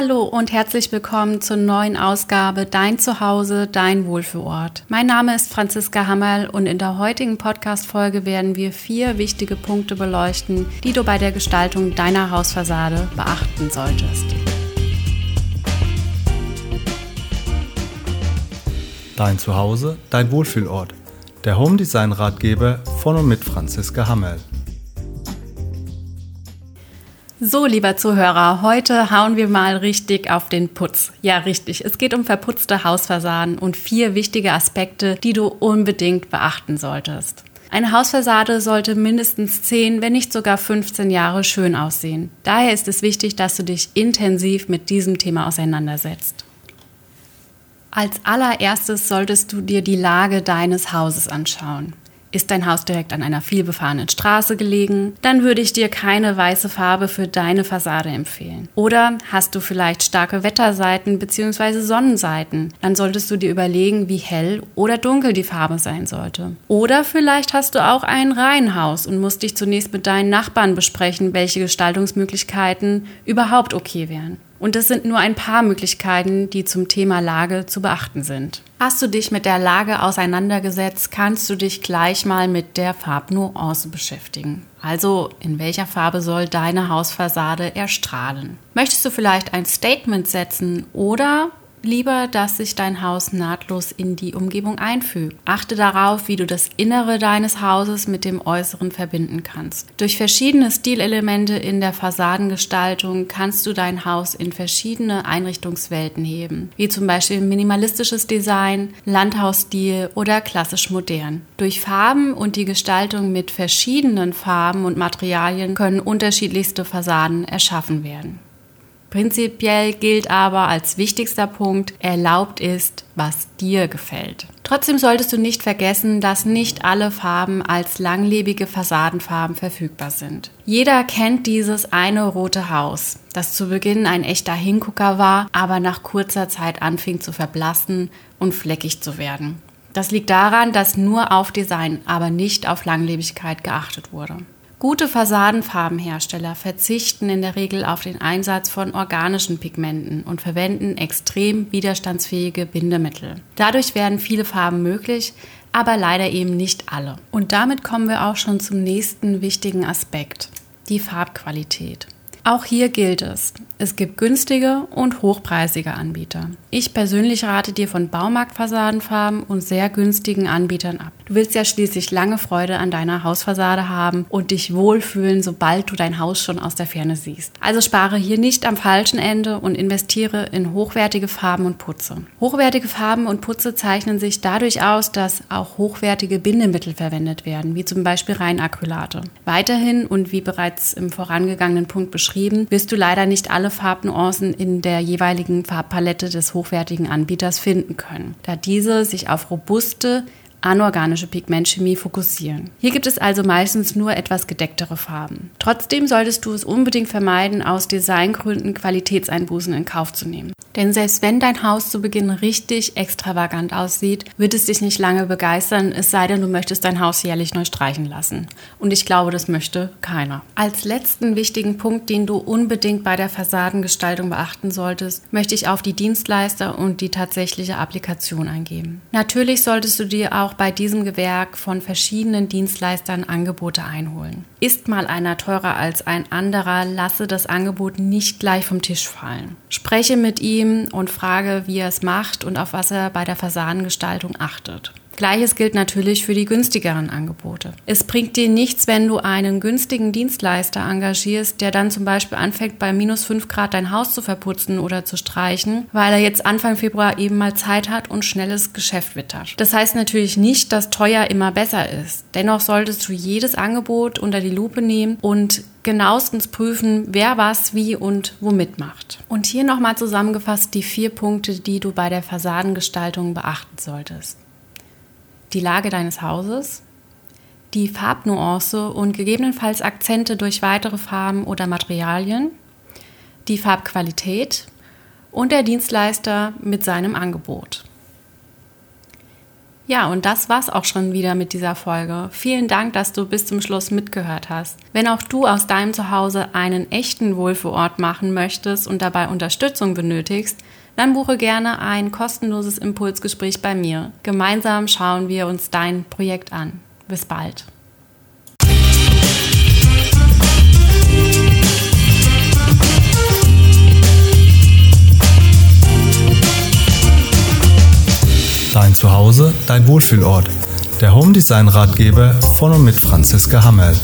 Hallo und herzlich willkommen zur neuen Ausgabe Dein Zuhause, dein Wohlfühlort. Mein Name ist Franziska Hammerl und in der heutigen Podcast-Folge werden wir vier wichtige Punkte beleuchten, die du bei der Gestaltung deiner Hausfassade beachten solltest. Dein Zuhause, dein Wohlfühlort. Der Home Design Ratgeber von und mit Franziska Hammerl. So, lieber Zuhörer, heute hauen wir mal richtig auf den Putz. Ja, richtig. Es geht um verputzte Hausfassaden und vier wichtige Aspekte, die du unbedingt beachten solltest. Eine Hausfassade sollte mindestens 10, wenn nicht sogar 15 Jahre schön aussehen. Daher ist es wichtig, dass du dich intensiv mit diesem Thema auseinandersetzt. Als allererstes solltest du dir die Lage deines Hauses anschauen. Ist dein Haus direkt an einer vielbefahrenen Straße gelegen? Dann würde ich dir keine weiße Farbe für deine Fassade empfehlen. Oder hast du vielleicht starke Wetterseiten bzw. Sonnenseiten? Dann solltest du dir überlegen, wie hell oder dunkel die Farbe sein sollte. Oder vielleicht hast du auch ein Reihenhaus und musst dich zunächst mit deinen Nachbarn besprechen, welche Gestaltungsmöglichkeiten überhaupt okay wären. Und das sind nur ein paar Möglichkeiten, die zum Thema Lage zu beachten sind. Hast du dich mit der Lage auseinandergesetzt, kannst du dich gleich mal mit der Farbnuance beschäftigen. Also, in welcher Farbe soll deine Hausfassade erstrahlen? Möchtest du vielleicht ein Statement setzen oder Lieber, dass sich dein Haus nahtlos in die Umgebung einfügt. Achte darauf, wie du das Innere deines Hauses mit dem Äußeren verbinden kannst. Durch verschiedene Stilelemente in der Fassadengestaltung kannst du dein Haus in verschiedene Einrichtungswelten heben, wie zum Beispiel minimalistisches Design, Landhausstil oder klassisch modern. Durch Farben und die Gestaltung mit verschiedenen Farben und Materialien können unterschiedlichste Fassaden erschaffen werden. Prinzipiell gilt aber als wichtigster Punkt, erlaubt ist, was dir gefällt. Trotzdem solltest du nicht vergessen, dass nicht alle Farben als langlebige Fassadenfarben verfügbar sind. Jeder kennt dieses eine rote Haus, das zu Beginn ein echter Hingucker war, aber nach kurzer Zeit anfing zu verblassen und fleckig zu werden. Das liegt daran, dass nur auf Design, aber nicht auf Langlebigkeit geachtet wurde. Gute Fassadenfarbenhersteller verzichten in der Regel auf den Einsatz von organischen Pigmenten und verwenden extrem widerstandsfähige Bindemittel. Dadurch werden viele Farben möglich, aber leider eben nicht alle. Und damit kommen wir auch schon zum nächsten wichtigen Aspekt, die Farbqualität. Auch hier gilt es, es gibt günstige und hochpreisige Anbieter. Ich persönlich rate dir von Baumarktfassadenfarben und sehr günstigen Anbietern ab. Du willst ja schließlich lange Freude an deiner Hausfassade haben und dich wohlfühlen, sobald du dein Haus schon aus der Ferne siehst. Also spare hier nicht am falschen Ende und investiere in hochwertige Farben und Putze. Hochwertige Farben und Putze zeichnen sich dadurch aus, dass auch hochwertige Bindemittel verwendet werden, wie zum Beispiel Reinacrylate. Weiterhin und wie bereits im vorangegangenen Punkt beschrieben, wirst du leider nicht alle Farbnuancen in der jeweiligen Farbpalette des hochwertigen Anbieters finden können, da diese sich auf robuste, anorganische Pigmentchemie fokussieren. Hier gibt es also meistens nur etwas gedecktere Farben. Trotzdem solltest du es unbedingt vermeiden, aus Designgründen Qualitätseinbußen in Kauf zu nehmen. Denn selbst wenn dein Haus zu Beginn richtig extravagant aussieht, wird es dich nicht lange begeistern, es sei denn, du möchtest dein Haus jährlich neu streichen lassen. Und ich glaube, das möchte keiner. Als letzten wichtigen Punkt, den du unbedingt bei der Fassadengestaltung beachten solltest, möchte ich auf die Dienstleister und die tatsächliche Applikation eingehen. Natürlich solltest du dir auch bei diesem Gewerk von verschiedenen Dienstleistern Angebote einholen. Ist mal einer teurer als ein anderer, lasse das Angebot nicht gleich vom Tisch fallen. Spreche mit ihm und frage, wie er es macht und auf was er bei der Fassadengestaltung achtet. Gleiches gilt natürlich für die günstigeren Angebote. Es bringt dir nichts, wenn du einen günstigen Dienstleister engagierst, der dann zum Beispiel anfängt, bei minus 5 Grad dein Haus zu verputzen oder zu streichen, weil er jetzt Anfang Februar eben mal Zeit hat und schnelles Geschäft wittert. Das heißt natürlich nicht, dass teuer immer besser ist. Dennoch solltest du jedes Angebot unter die Lupe nehmen und genauestens prüfen, wer was, wie und womit macht. Und hier nochmal zusammengefasst die vier Punkte, die du bei der Fassadengestaltung beachten solltest die Lage deines Hauses, die Farbnuance und gegebenenfalls Akzente durch weitere Farben oder Materialien, die Farbqualität und der Dienstleister mit seinem Angebot. Ja, und das war's auch schon wieder mit dieser Folge. Vielen Dank, dass du bis zum Schluss mitgehört hast. Wenn auch du aus deinem Zuhause einen echten Wohlfühlort machen möchtest und dabei Unterstützung benötigst, dann buche gerne ein kostenloses Impulsgespräch bei mir. Gemeinsam schauen wir uns dein Projekt an. Bis bald. Dein Zuhause, dein Wohlfühlort. Der Home Design Ratgeber von und mit Franziska Hammerl.